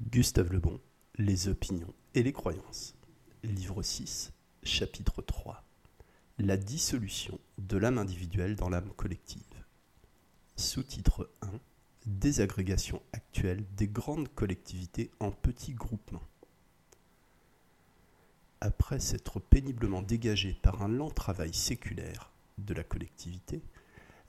Gustave Lebon, Les opinions et les croyances. Livre 6, chapitre 3. La dissolution de l'âme individuelle dans l'âme collective. Sous-titre 1. Désagrégation actuelle des grandes collectivités en petits groupements. Après s'être péniblement dégagé par un lent travail séculaire de la collectivité,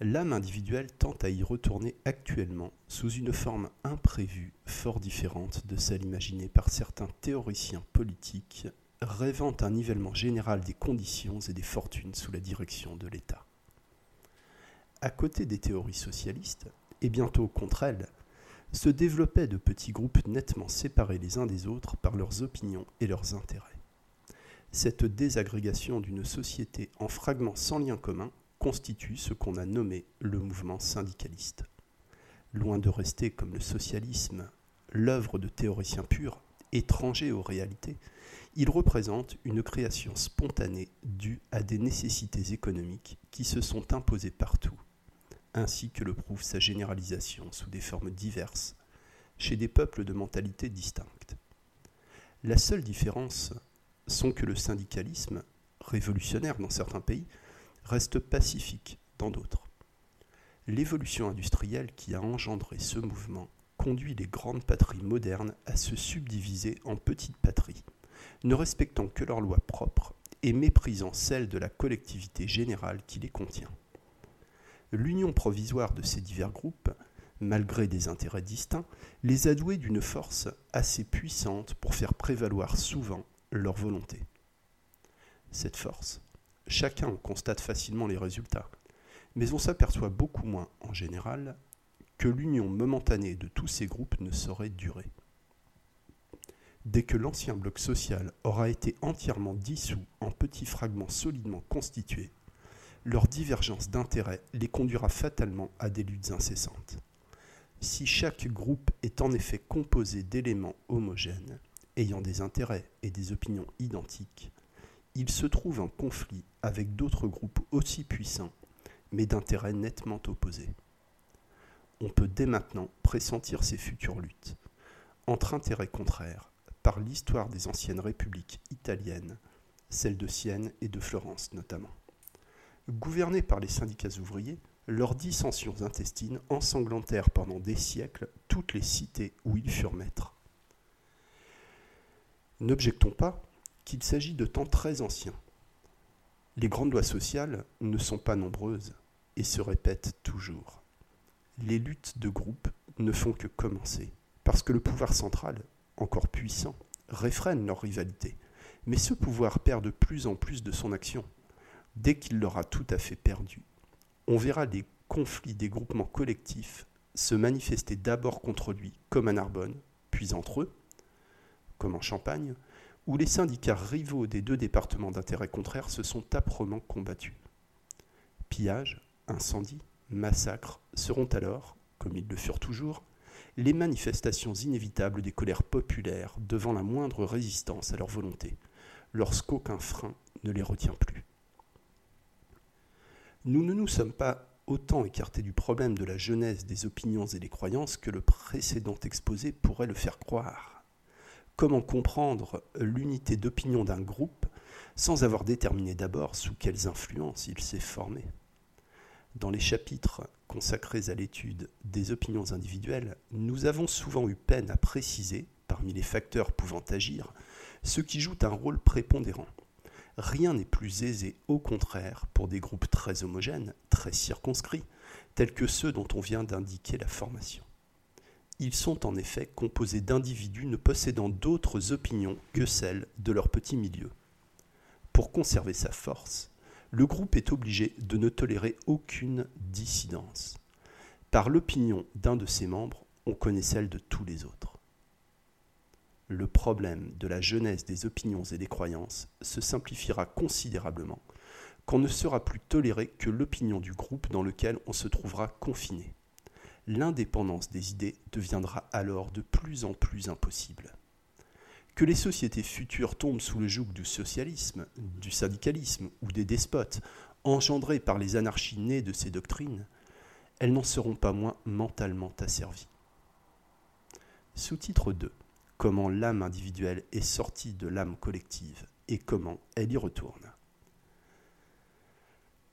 l'âme individuelle tente à y retourner actuellement sous une forme imprévue, fort différente de celle imaginée par certains théoriciens politiques rêvant un nivellement général des conditions et des fortunes sous la direction de l'État. À côté des théories socialistes, et bientôt contre elles, se développaient de petits groupes nettement séparés les uns des autres par leurs opinions et leurs intérêts. Cette désagrégation d'une société en fragments sans lien commun constitue ce qu'on a nommé le mouvement syndicaliste. Loin de rester comme le socialisme l'œuvre de théoriciens purs, étrangers aux réalités, il représente une création spontanée due à des nécessités économiques qui se sont imposées partout, ainsi que le prouve sa généralisation sous des formes diverses, chez des peuples de mentalités distinctes. La seule différence sont que le syndicalisme, révolutionnaire dans certains pays, reste pacifique dans d'autres. L'évolution industrielle qui a engendré ce mouvement conduit les grandes patries modernes à se subdiviser en petites patries, ne respectant que leurs lois propres et méprisant celles de la collectivité générale qui les contient. L'union provisoire de ces divers groupes, malgré des intérêts distincts, les a doués d'une force assez puissante pour faire prévaloir souvent leur volonté. Cette force, chacun constate facilement les résultats, mais on s'aperçoit beaucoup moins, en général, que l'union momentanée de tous ces groupes ne saurait durer. Dès que l'ancien bloc social aura été entièrement dissous en petits fragments solidement constitués, leur divergence d'intérêts les conduira fatalement à des luttes incessantes. Si chaque groupe est en effet composé d'éléments homogènes, ayant des intérêts et des opinions identiques, il se trouve en conflit avec d'autres groupes aussi puissants, mais d'intérêts nettement opposés. On peut dès maintenant pressentir ces futures luttes, entre intérêts contraires, par l'histoire des anciennes républiques italiennes, celles de Sienne et de Florence notamment. Gouvernés par les syndicats ouvriers, leurs dissensions intestines ensanglantèrent pendant des siècles toutes les cités où ils furent maîtres. N'objectons pas qu'il s'agit de temps très anciens. Les grandes lois sociales ne sont pas nombreuses et se répètent toujours. Les luttes de groupe ne font que commencer, parce que le pouvoir central, encore puissant, réfrène leur rivalité. Mais ce pouvoir perd de plus en plus de son action. Dès qu'il l'aura tout à fait perdu, on verra les conflits des groupements collectifs se manifester d'abord contre lui, comme à Narbonne, puis entre eux, comme en Champagne, où les syndicats rivaux des deux départements d'intérêt contraire se sont âprement combattus. Pillages, incendies, massacres seront alors, comme ils le furent toujours, les manifestations inévitables des colères populaires devant la moindre résistance à leur volonté, lorsqu'aucun frein ne les retient plus. Nous ne nous sommes pas autant écartés du problème de la jeunesse des opinions et des croyances que le précédent exposé pourrait le faire croire. Comment comprendre l'unité d'opinion d'un groupe sans avoir déterminé d'abord sous quelles influences il s'est formé Dans les chapitres consacrés à l'étude des opinions individuelles, nous avons souvent eu peine à préciser, parmi les facteurs pouvant agir, ce qui joue un rôle prépondérant. Rien n'est plus aisé, au contraire, pour des groupes très homogènes, très circonscrits, tels que ceux dont on vient d'indiquer la formation. Ils sont en effet composés d'individus ne possédant d'autres opinions que celles de leur petit milieu. Pour conserver sa force, le groupe est obligé de ne tolérer aucune dissidence. Par l'opinion d'un de ses membres, on connaît celle de tous les autres. Le problème de la jeunesse des opinions et des croyances se simplifiera considérablement quand ne sera plus toléré que l'opinion du groupe dans lequel on se trouvera confiné l'indépendance des idées deviendra alors de plus en plus impossible. Que les sociétés futures tombent sous le joug du socialisme, du syndicalisme ou des despotes, engendrés par les anarchies nées de ces doctrines, elles n'en seront pas moins mentalement asservies. Sous-titre 2. comment l'âme individuelle est sortie de l'âme collective et comment elle y retourne.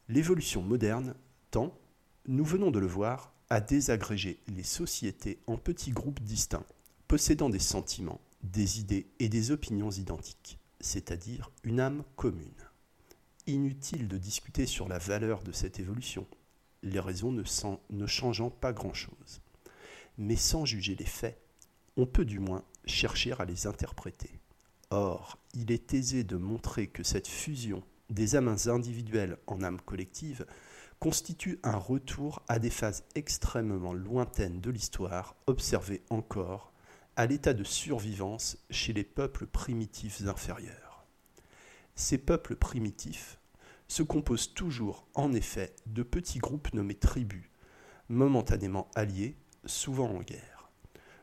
L'évolution moderne tend, nous venons de le voir, à désagréger les sociétés en petits groupes distincts, possédant des sentiments, des idées et des opinions identiques, c'est-à-dire une âme commune. Inutile de discuter sur la valeur de cette évolution, les raisons ne, changeant pas grand-chose. Mais sans juger les faits, on peut du moins chercher à les interpréter. Or, il est aisé de montrer que cette fusion des âmes individuelles en âmes collectives constitue un retour à des phases extrêmement lointaines de l'histoire observées encore à l'état de survivance chez les peuples primitifs inférieurs. Ces peuples primitifs se composent toujours en effet de petits groupes nommés tribus, momentanément alliés, souvent en guerre.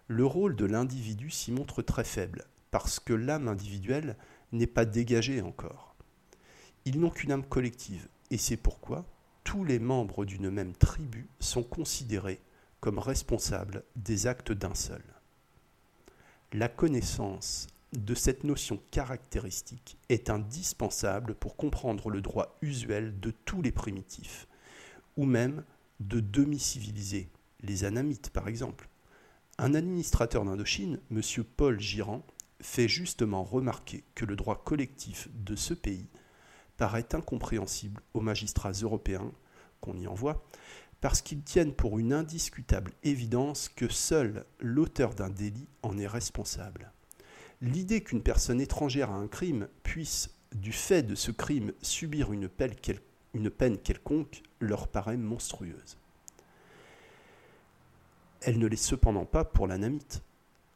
Le rôle de l'individu s'y montre très faible, parce que l'âme individuelle n'est pas dégagée encore. Ils n'ont qu'une âme collective, et c'est pourquoi tous les membres d'une même tribu sont considérés comme responsables des actes d'un seul. La connaissance de cette notion caractéristique est indispensable pour comprendre le droit usuel de tous les primitifs, ou même de demi-civilisés, les anamites par exemple. Un administrateur d'Indochine, M. Paul Girand, fait justement remarquer que le droit collectif de ce pays paraît incompréhensible aux magistrats européens qu'on y envoie, parce qu'ils tiennent pour une indiscutable évidence que seul l'auteur d'un délit en est responsable. L'idée qu'une personne étrangère à un crime puisse, du fait de ce crime, subir une peine, quelconque leur paraît monstrueuse. Elle ne l'est cependant pas pour la namite.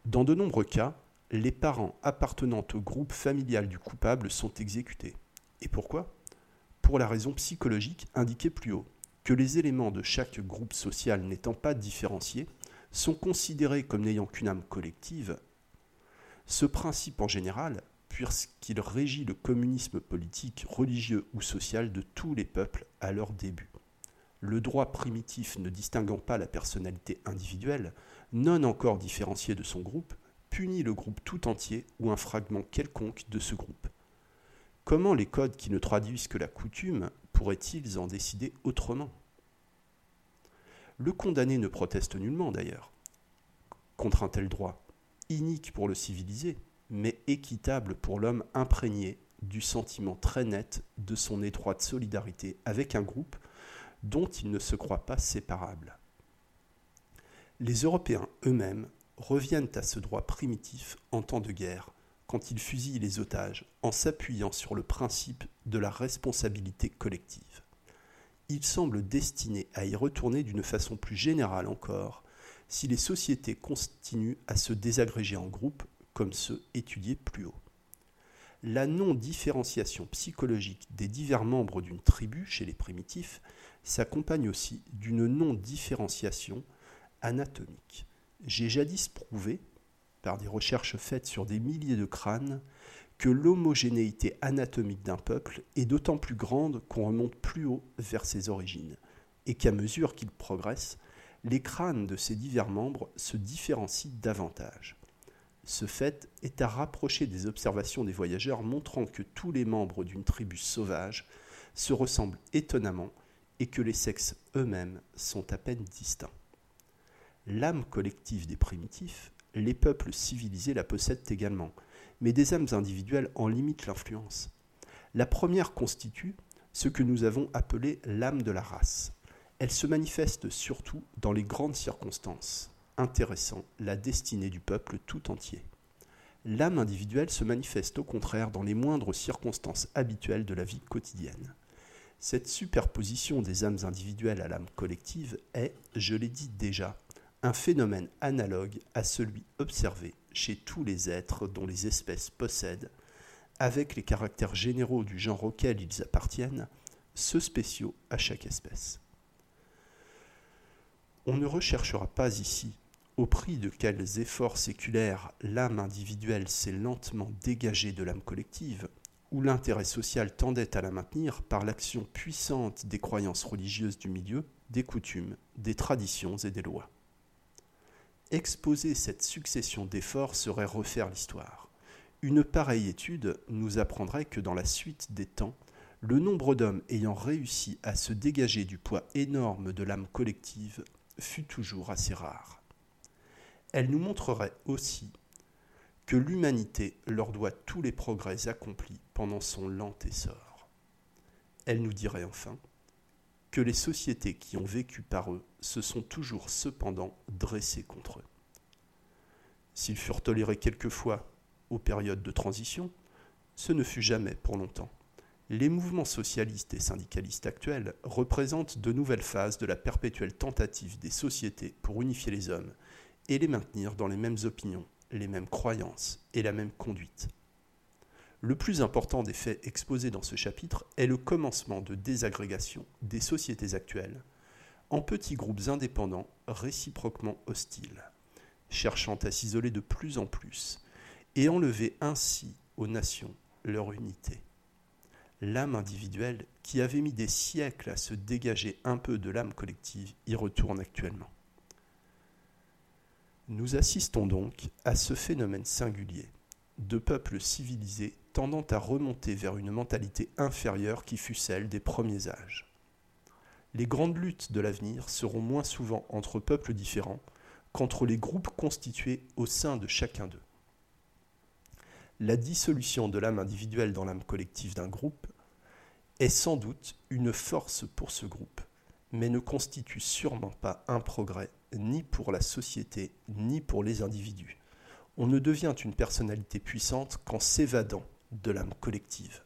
Dans de nombreux cas, les parents appartenant au groupe familial du coupable sont exécutés. Et pourquoi? Pour la raison psychologique indiquée plus haut, que les éléments de chaque groupe social n'étant pas différenciés, sont considérés comme n'ayant qu'une âme collective, ce principe en général, puisqu'il régit le communisme politique, religieux ou social de tous les peuples à leur début. Le droit primitif ne distinguant pas la personnalité individuelle, non encore différenciée de son groupe, punit le groupe tout entier ou un fragment quelconque de ce groupe. Comment les codes qui ne traduisent que la coutume pourraient-ils en décider autrement? Le condamné ne proteste nullement d'ailleurs contre un tel droit, inique pour le civilisé, mais équitable pour l'homme imprégné du sentiment très net de son étroite solidarité avec un groupe dont il ne se croit pas séparable. Les Européens eux-mêmes reviennent à ce droit primitif en temps de guerre quand il fusille les otages en s'appuyant sur le principe de la responsabilité collective. Il semble destiné à y retourner d'une façon plus générale encore si les sociétés continuent à se désagréger en groupes comme ceux étudiés plus haut. La non-différenciation psychologique des divers membres d'une tribu chez les primitifs s'accompagne aussi d'une non-différenciation anatomique. J'ai jadis prouvé par des recherches faites sur des milliers de crânes, que l'homogénéité anatomique d'un peuple est d'autant plus grande qu'on remonte plus haut vers ses origines, et qu'à mesure qu'il progresse, les crânes de ces divers membres se différencient davantage. Ce fait est à rapprocher des observations des voyageurs montrant que tous les membres d'une tribu sauvage se ressemblent étonnamment et que les sexes eux-mêmes sont à peine distincts. L'âme collective des primitifs les peuples civilisés la possèdent également, mais des âmes individuelles en limitent l'influence. La première constitue ce que nous avons appelé l'âme de la race. Elle se manifeste surtout dans les grandes circonstances, intéressant la destinée du peuple tout entier. L'âme individuelle se manifeste au contraire dans les moindres circonstances habituelles de la vie quotidienne. Cette superposition des âmes individuelles à l'âme collective est, je l'ai dit déjà, un phénomène analogue à celui observé chez tous les êtres dont les espèces possèdent, avec les caractères généraux du genre auquel ils appartiennent, ceux spéciaux à chaque espèce. On ne recherchera pas ici au prix de quels efforts séculaires l'âme individuelle s'est lentement dégagée de l'âme collective, où l'intérêt social tendait à la maintenir par l'action puissante des croyances religieuses du milieu, des coutumes, des traditions et des lois Exposer cette succession d'efforts serait refaire l'histoire. Une pareille étude nous apprendrait que dans la suite des temps, le nombre d'hommes ayant réussi à se dégager du poids énorme de l'âme collective fut toujours assez rare. Elle nous montrerait aussi que l'humanité leur doit tous les progrès accomplis pendant son lent essor. Elle nous dirait enfin que les sociétés qui ont vécu par eux se sont toujours cependant dressées contre eux. S'ils furent tolérés quelquefois aux périodes de transition, ce ne fut jamais pour longtemps. Les mouvements socialistes et syndicalistes actuels représentent de nouvelles phases de la perpétuelle tentative des sociétés pour unifier les hommes et les maintenir dans les mêmes opinions, les mêmes croyances et la même conduite. Le plus important des faits exposés dans ce chapitre est le commencement de désagrégation des sociétés actuelles en petits groupes indépendants réciproquement hostiles, cherchant à s'isoler de plus en plus et enlever ainsi aux nations leur unité l'âme individuelle, qui avait mis des siècles à se dégager un peu de l'âme collective, y retourne actuellement. Nous assistons donc à ce phénomène singulier de peuples civilisés tendant à remonter vers une mentalité inférieure qui fut celle des premiers âges. Les grandes luttes de l'avenir seront moins souvent entre peuples différents qu'entre les groupes constitués au sein de chacun d'eux la dissolution de l'âme individuelle dans l'âme collective d'un groupe est sans doute une force pour ce groupe, mais ne constitue sûrement pas un progrès ni pour la société ni pour les individus. On ne devient une personnalité puissante qu'en s'évadant de l'âme collective.